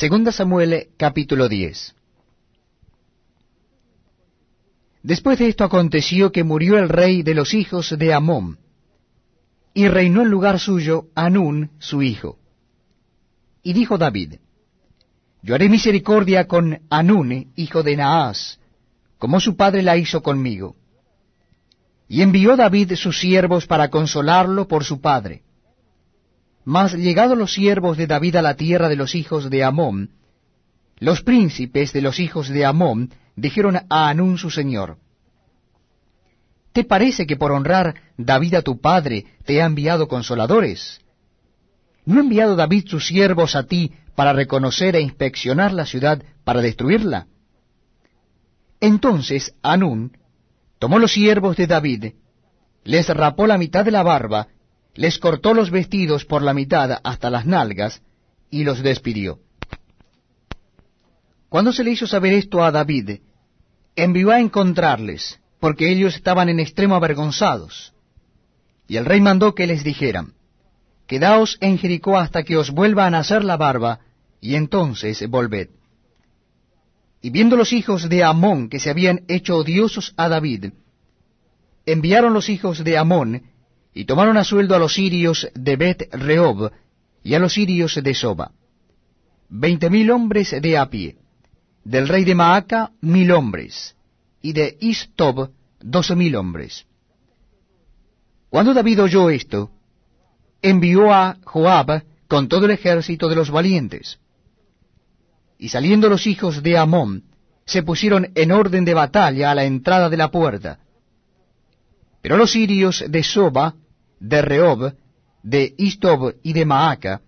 Segunda Samuel capítulo 10 Después de esto aconteció que murió el rey de los hijos de Amón, y reinó en lugar suyo Anún su hijo. Y dijo David, Yo haré misericordia con Anún, hijo de Naas, como su padre la hizo conmigo. Y envió David sus siervos para consolarlo por su padre. Mas llegados los siervos de David a la tierra de los hijos de Amón, los príncipes de los hijos de Amón dijeron a Anún su señor, ¿Te parece que por honrar David a tu padre te ha enviado consoladores? ¿No ha enviado David sus siervos a ti para reconocer e inspeccionar la ciudad para destruirla? Entonces Anún tomó los siervos de David, les rapó la mitad de la barba, les cortó los vestidos por la mitad hasta las nalgas, y los despidió. Cuando se le hizo saber esto a David, envió a encontrarles, porque ellos estaban en extremo avergonzados. Y el rey mandó que les dijeran, Quedaos en Jericó hasta que os vuelva a nacer la barba, y entonces volved. Y viendo los hijos de Amón que se habían hecho odiosos a David, enviaron los hijos de Amón, y tomaron a sueldo a los sirios de Bet Rehob, y a los sirios de Soba, veinte mil hombres de a pie del rey de Maaca mil hombres, y de Istob doce mil hombres. Cuando David oyó esto, envió a Joab con todo el ejército de los valientes. Y saliendo los hijos de Amón, se pusieron en orden de batalla a la entrada de la puerta. Pero los sirios de Soba, de Rehob, de Istob y de Maaca,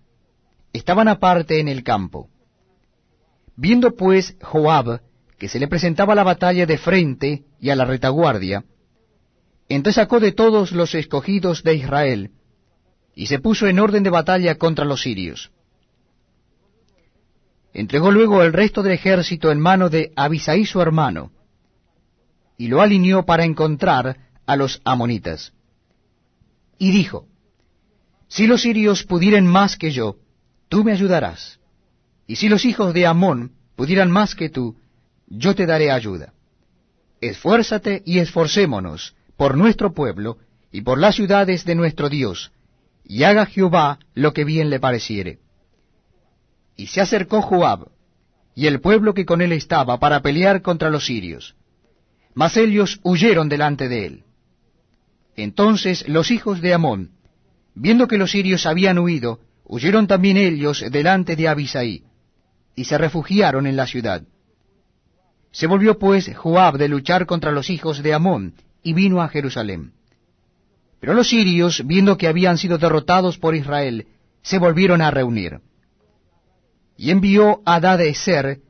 estaban aparte en el campo. Viendo pues Joab que se le presentaba la batalla de frente y a la retaguardia, entonces sacó de todos los escogidos de Israel, y se puso en orden de batalla contra los sirios. Entregó luego el resto del ejército en mano de Abisaí su hermano, y lo alineó para encontrar a los amonitas. Y dijo, Si los sirios pudieren más que yo, tú me ayudarás y si los hijos de Amón pudieran más que tú, yo te daré ayuda. Esfuérzate y esforcémonos por nuestro pueblo y por las ciudades de nuestro Dios, y haga Jehová lo que bien le pareciere. Y se acercó Joab, y el pueblo que con él estaba, para pelear contra los sirios. Mas ellos huyeron delante de él. Entonces los hijos de Amón, viendo que los sirios habían huido, huyeron también ellos delante de Abisaí y se refugiaron en la ciudad. Se volvió pues Joab de luchar contra los hijos de Amón, y vino a Jerusalén. Pero los sirios, viendo que habían sido derrotados por Israel, se volvieron a reunir. Y envió a Eser,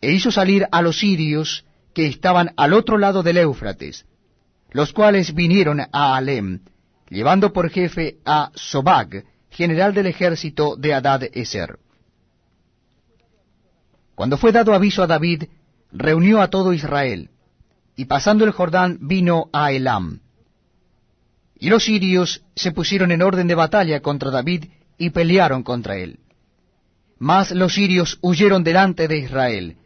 e hizo salir a los sirios que estaban al otro lado del Éufrates, los cuales vinieron a Alem, llevando por jefe a Sobag, general del ejército de Adad Eser. Cuando fue dado aviso a David, reunió a todo Israel, y pasando el Jordán vino a Elam. Y los sirios se pusieron en orden de batalla contra David y pelearon contra él. Mas los sirios huyeron delante de Israel,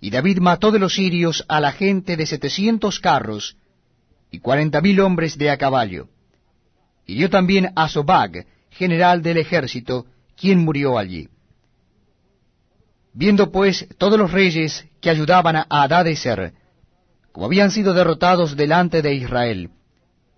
y David mató de los sirios a la gente de setecientos carros y cuarenta mil hombres de a caballo. Y dio también a Sobag, general del ejército, quien murió allí. Viendo pues todos los reyes que ayudaban a Adadeser, como habían sido derrotados delante de Israel,